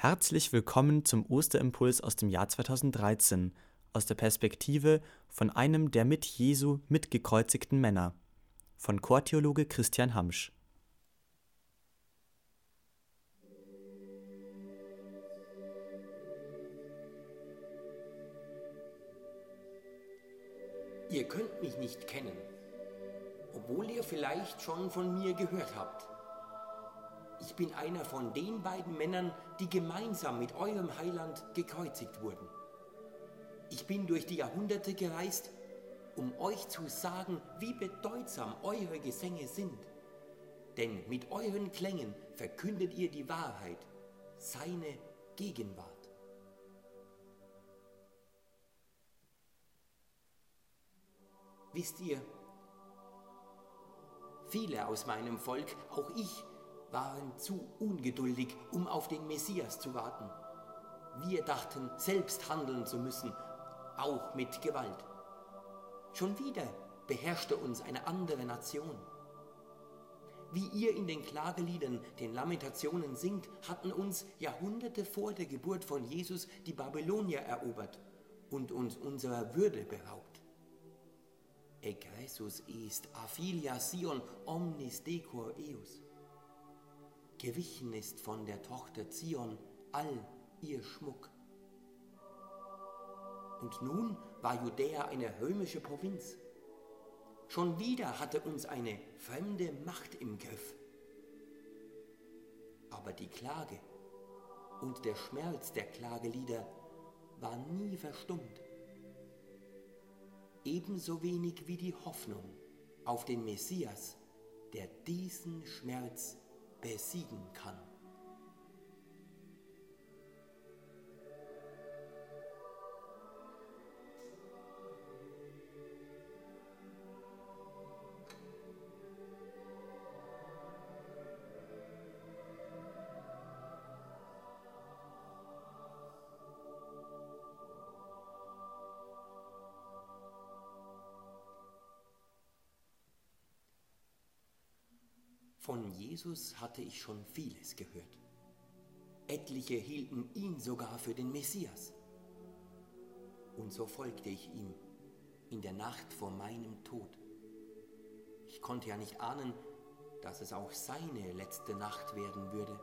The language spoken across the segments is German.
Herzlich willkommen zum Osterimpuls aus dem Jahr 2013 aus der Perspektive von einem der mit Jesu mitgekreuzigten Männer von Chortheologe Christian Hamsch. Ihr könnt mich nicht kennen, obwohl ihr vielleicht schon von mir gehört habt. Ich bin einer von den beiden Männern, die gemeinsam mit eurem Heiland gekreuzigt wurden. Ich bin durch die Jahrhunderte gereist, um euch zu sagen, wie bedeutsam eure Gesänge sind. Denn mit euren Klängen verkündet ihr die Wahrheit, seine Gegenwart. Wisst ihr, viele aus meinem Volk, auch ich, waren zu ungeduldig, um auf den Messias zu warten. Wir dachten, selbst handeln zu müssen, auch mit Gewalt. Schon wieder beherrschte uns eine andere Nation. Wie ihr in den Klageliedern, den Lamentationen singt, hatten uns Jahrhunderte vor der Geburt von Jesus die Babylonier erobert und uns unserer Würde beraubt. Egressus est afilia Sion omnis decor eus. Gewichen ist von der Tochter Zion all ihr Schmuck. Und nun war Judäa eine römische Provinz. Schon wieder hatte uns eine fremde Macht im Griff. Aber die Klage und der Schmerz der Klagelieder war nie verstummt. Ebenso wenig wie die Hoffnung auf den Messias, der diesen Schmerz besiegen kann. Von Jesus hatte ich schon vieles gehört. Etliche hielten ihn sogar für den Messias. Und so folgte ich ihm in der Nacht vor meinem Tod. Ich konnte ja nicht ahnen, dass es auch seine letzte Nacht werden würde.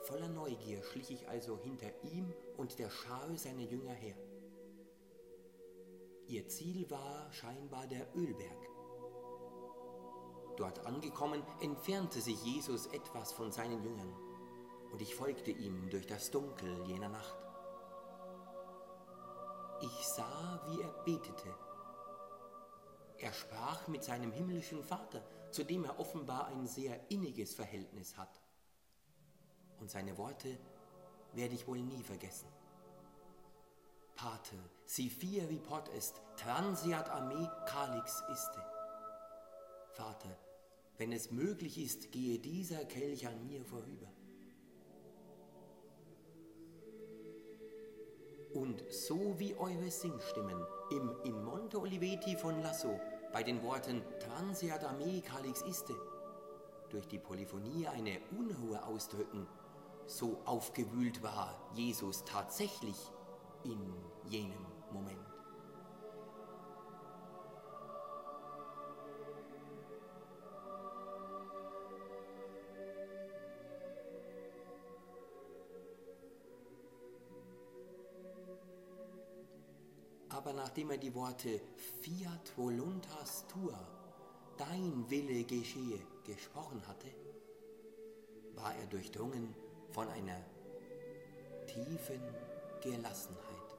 Voller Neugier schlich ich also hinter ihm und der Schar seiner Jünger her. Ihr Ziel war scheinbar der Ölberg. Dort angekommen, entfernte sich Jesus etwas von seinen Jüngern, und ich folgte ihm durch das Dunkel jener Nacht. Ich sah, wie er betete. Er sprach mit seinem himmlischen Vater, zu dem er offenbar ein sehr inniges Verhältnis hat. Und seine Worte werde ich wohl nie vergessen. Pater, si fieri pot est, transiat a me calix iste. Vater, wenn es möglich ist, gehe dieser Kelch an mir vorüber. Und so wie eure Singstimmen im In Monte Oliveti von Lasso bei den Worten Transia da me calix iste durch die Polyphonie eine Unruhe ausdrücken, so aufgewühlt war Jesus tatsächlich in jenem Moment. Nachdem er die Worte Fiat voluntas tua, dein Wille geschehe, gesprochen hatte, war er durchdrungen von einer tiefen Gelassenheit.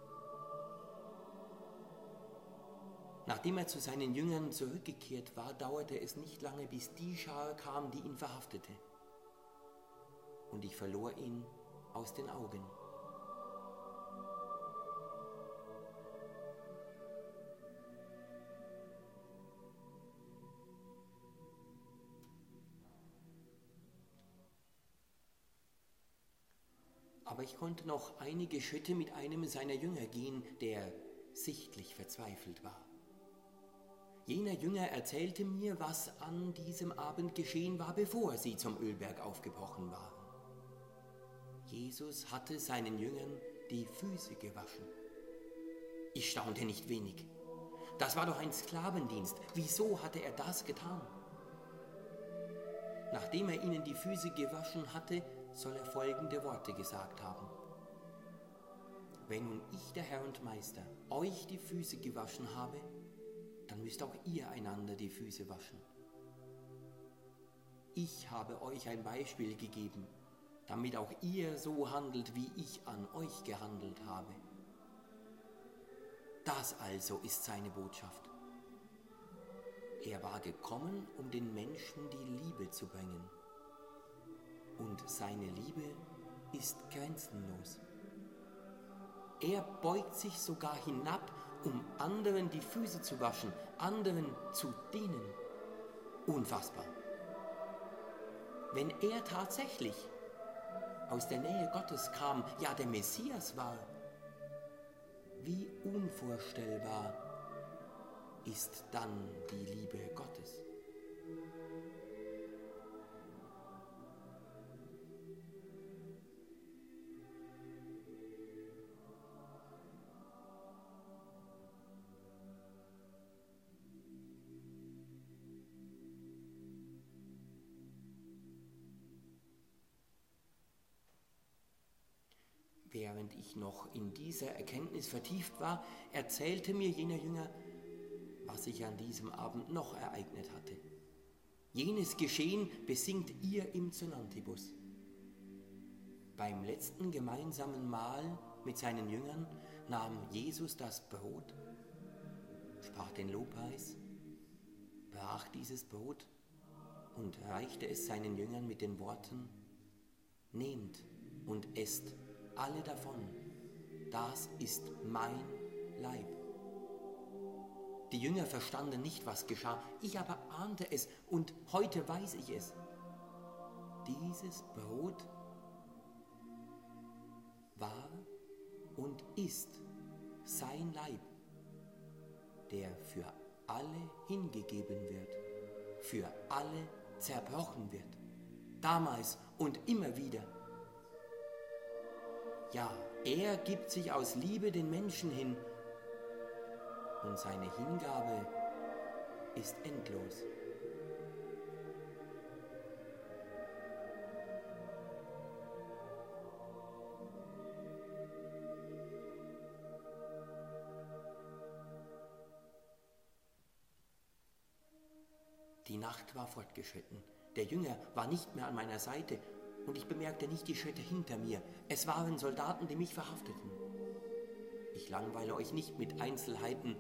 Nachdem er zu seinen Jüngern zurückgekehrt war, dauerte es nicht lange, bis die Schar kam, die ihn verhaftete. Und ich verlor ihn aus den Augen. Aber ich konnte noch einige Schritte mit einem seiner Jünger gehen, der sichtlich verzweifelt war. Jener Jünger erzählte mir, was an diesem Abend geschehen war, bevor sie zum Ölberg aufgebrochen waren. Jesus hatte seinen Jüngern die Füße gewaschen. Ich staunte nicht wenig. Das war doch ein Sklavendienst. Wieso hatte er das getan? Nachdem er ihnen die Füße gewaschen hatte, soll er folgende Worte gesagt haben. Wenn nun ich, der Herr und Meister, euch die Füße gewaschen habe, dann müsst auch ihr einander die Füße waschen. Ich habe euch ein Beispiel gegeben, damit auch ihr so handelt, wie ich an euch gehandelt habe. Das also ist seine Botschaft. Er war gekommen, um den Menschen die Liebe zu bringen. Und seine Liebe ist grenzenlos. Er beugt sich sogar hinab, um anderen die Füße zu waschen, anderen zu dienen. Unfassbar. Wenn er tatsächlich aus der Nähe Gottes kam, ja der Messias war, wie unvorstellbar ist dann die Liebe Gottes. Während ich noch in dieser Erkenntnis vertieft war, erzählte mir jener Jünger, was sich an diesem Abend noch ereignet hatte. Jenes Geschehen besingt ihr im Zonantibus. Beim letzten gemeinsamen Mahl mit seinen Jüngern nahm Jesus das Brot, sprach den Lobpreis, brach dieses Brot und reichte es seinen Jüngern mit den Worten, Nehmt und esst alle davon. Das ist mein Leib. Die Jünger verstanden nicht, was geschah, ich aber ahnte es und heute weiß ich es. Dieses Brot war und ist sein Leib, der für alle hingegeben wird, für alle zerbrochen wird, damals und immer wieder ja, er gibt sich aus Liebe den Menschen hin und seine Hingabe ist endlos. Die Nacht war fortgeschritten. Der Jünger war nicht mehr an meiner Seite und ich bemerkte nicht die Schritte hinter mir. Es waren Soldaten, die mich verhafteten. Ich langweile euch nicht mit Einzelheiten,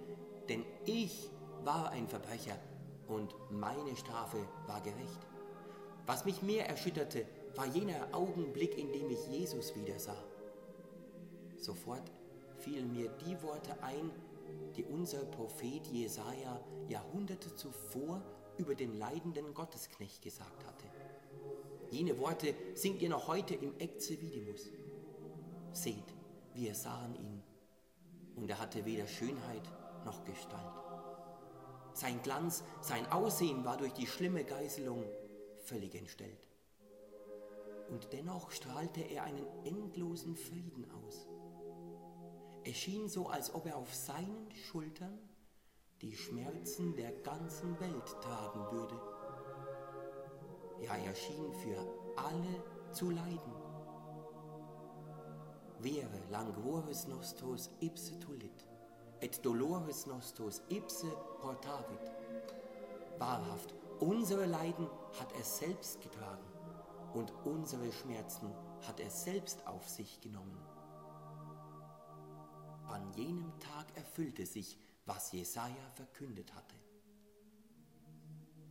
denn ich war ein Verbrecher und meine Strafe war gerecht. Was mich mehr erschütterte, war jener Augenblick, in dem ich Jesus wiedersah. Sofort fielen mir die Worte ein, die unser Prophet Jesaja Jahrhunderte zuvor über den leidenden Gottesknecht gesagt hatte. Jene Worte singt ihr noch heute im Ecce Vidimus. Seht, wir sahen ihn, und er hatte weder Schönheit noch Gestalt. Sein Glanz, sein Aussehen war durch die schlimme Geißelung völlig entstellt. Und dennoch strahlte er einen endlosen Frieden aus. Es schien so, als ob er auf seinen Schultern die Schmerzen der ganzen Welt tragen würde ja, er schien für alle zu leiden. Vere languoris nostros ipse tulit, et dolores nostros ipse portavit. Wahrhaft, unsere Leiden hat er selbst getragen und unsere Schmerzen hat er selbst auf sich genommen. An jenem Tag erfüllte sich, was Jesaja verkündet hatte.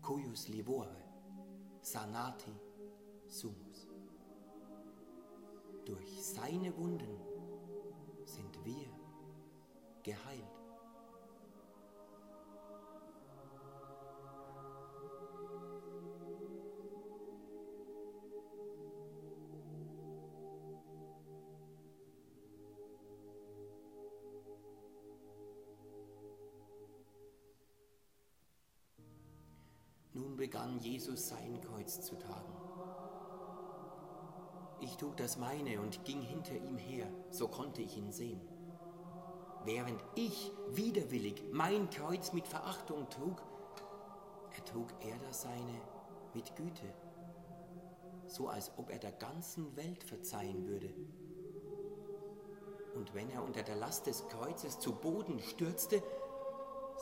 Cuius livore, sanati sumus. Durch seine Wunden sind wir geheilt. Begann Jesus sein Kreuz zu tragen. Ich trug das meine und ging hinter ihm her, so konnte ich ihn sehen. Während ich widerwillig mein Kreuz mit Verachtung trug, ertrug er das seine mit Güte, so als ob er der ganzen Welt verzeihen würde. Und wenn er unter der Last des Kreuzes zu Boden stürzte,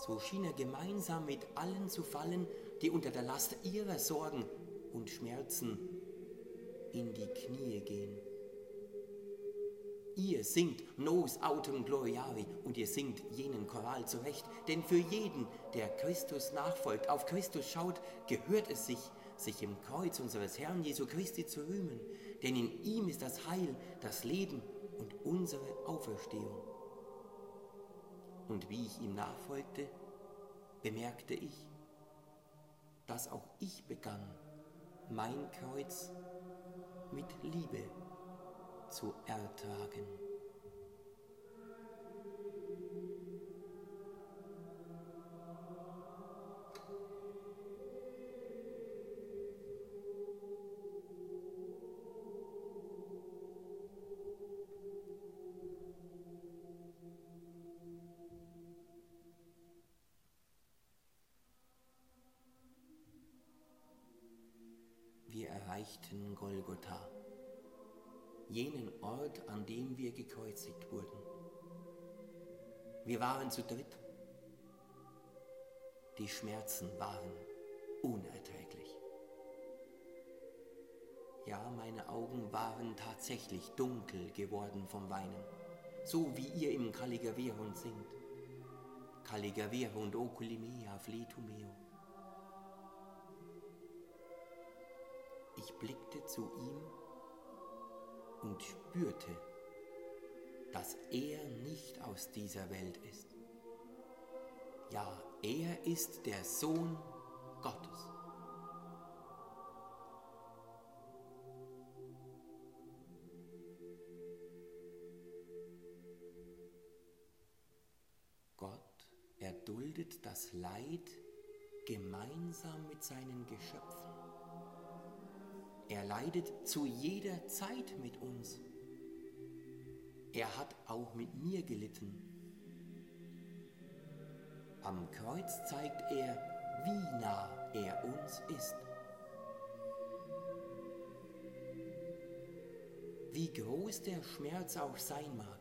so schien er gemeinsam mit allen zu fallen, die unter der Last ihrer Sorgen und Schmerzen in die Knie gehen. Ihr singt Nos autem gloriari und ihr singt jenen Choral zurecht, denn für jeden, der Christus nachfolgt, auf Christus schaut, gehört es sich, sich im Kreuz unseres Herrn Jesu Christi zu rühmen, denn in ihm ist das Heil, das Leben und unsere Auferstehung. Und wie ich ihm nachfolgte, bemerkte ich, dass auch ich begann, mein Kreuz mit Liebe zu ertragen. Erreichten Golgotha jenen Ort, an dem wir gekreuzigt wurden. Wir waren zu dritt. Die Schmerzen waren unerträglich. Ja, meine Augen waren tatsächlich dunkel geworden vom Weinen, so wie ihr im Caligaverund singt. Caligaverund oculi mea fletu meo. Zu ihm und spürte, dass er nicht aus dieser Welt ist. Ja, er ist der Sohn Gottes. Gott erduldet das Leid gemeinsam mit seinen Geschöpfen. Er leidet zu jeder Zeit mit uns. Er hat auch mit mir gelitten. Am Kreuz zeigt er, wie nah er uns ist. Wie groß der Schmerz auch sein mag.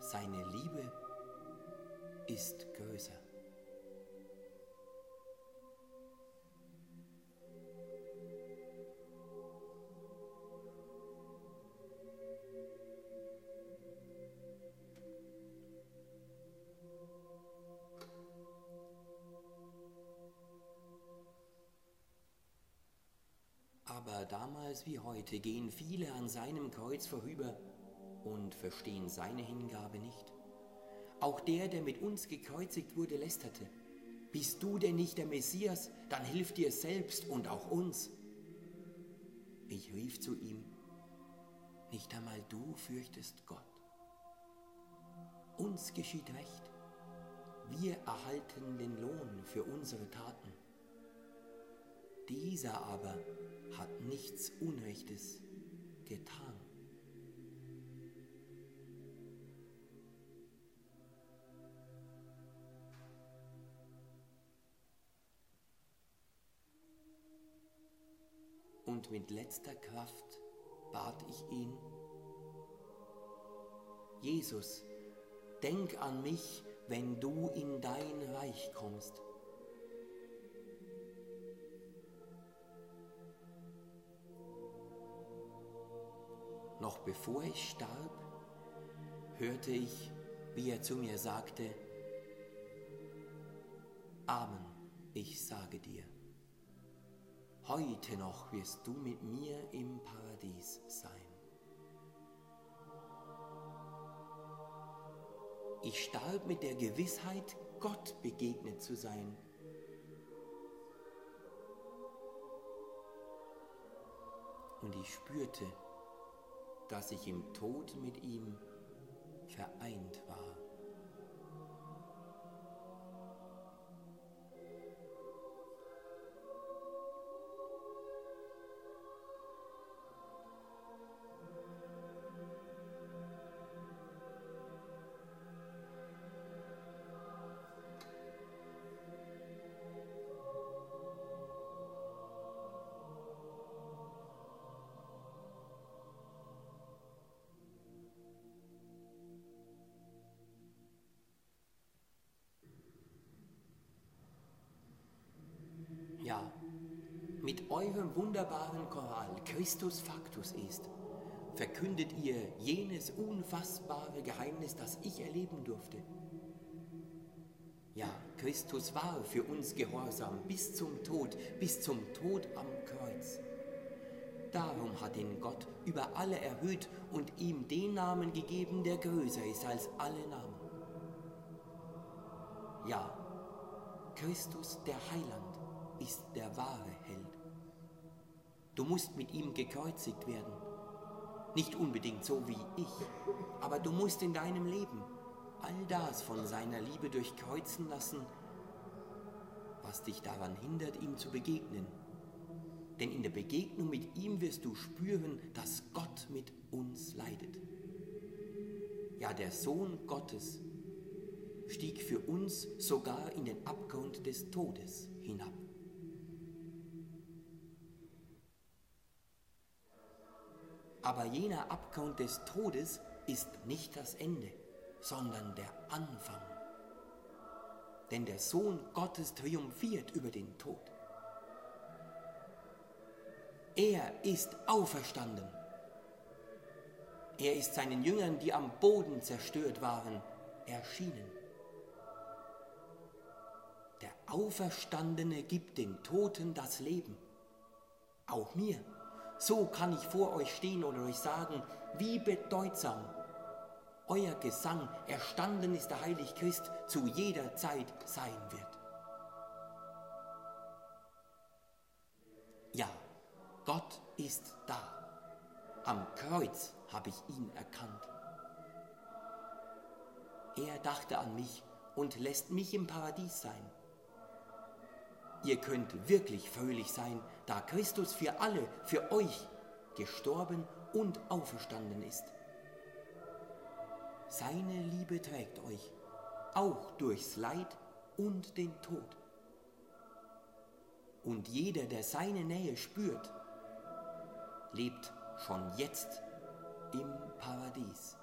Seine Liebe ist größer. Aber damals wie heute gehen viele an seinem Kreuz vorüber und verstehen seine Hingabe nicht. Auch der, der mit uns gekreuzigt wurde, lästerte. Bist du denn nicht der Messias, dann hilf dir selbst und auch uns. Ich rief zu ihm, nicht einmal du fürchtest Gott. Uns geschieht recht. Wir erhalten den Lohn für unsere Taten. Dieser aber hat nichts Unrechtes getan. Und mit letzter Kraft bat ich ihn, Jesus, denk an mich, wenn du in dein Reich kommst. Noch bevor ich starb, hörte ich, wie er zu mir sagte, Amen, ich sage dir, heute noch wirst du mit mir im Paradies sein. Ich starb mit der Gewissheit, Gott begegnet zu sein. Und ich spürte, dass ich im Tod mit ihm vereint war. Eurem wunderbaren Choral Christus Factus ist, verkündet ihr jenes unfassbare Geheimnis, das ich erleben durfte. Ja, Christus war für uns gehorsam bis zum Tod, bis zum Tod am Kreuz. Darum hat ihn Gott über alle erhöht und ihm den Namen gegeben, der größer ist als alle Namen. Ja, Christus der Heiland ist der wahre Held. Du musst mit ihm gekreuzigt werden. Nicht unbedingt so wie ich, aber du musst in deinem Leben all das von seiner Liebe durchkreuzen lassen, was dich daran hindert, ihm zu begegnen. Denn in der Begegnung mit ihm wirst du spüren, dass Gott mit uns leidet. Ja, der Sohn Gottes stieg für uns sogar in den Abgrund des Todes hinab. Aber jener Abgrund des Todes ist nicht das Ende, sondern der Anfang. Denn der Sohn Gottes triumphiert über den Tod. Er ist auferstanden. Er ist seinen Jüngern, die am Boden zerstört waren, erschienen. Der Auferstandene gibt den Toten das Leben. Auch mir. So kann ich vor euch stehen und euch sagen, wie bedeutsam euer Gesang, erstanden ist der Heilige Christ, zu jeder Zeit sein wird. Ja, Gott ist da. Am Kreuz habe ich ihn erkannt. Er dachte an mich und lässt mich im Paradies sein. Ihr könnt wirklich fröhlich sein, da Christus für alle, für euch gestorben und auferstanden ist. Seine Liebe trägt euch, auch durchs Leid und den Tod. Und jeder, der seine Nähe spürt, lebt schon jetzt im Paradies.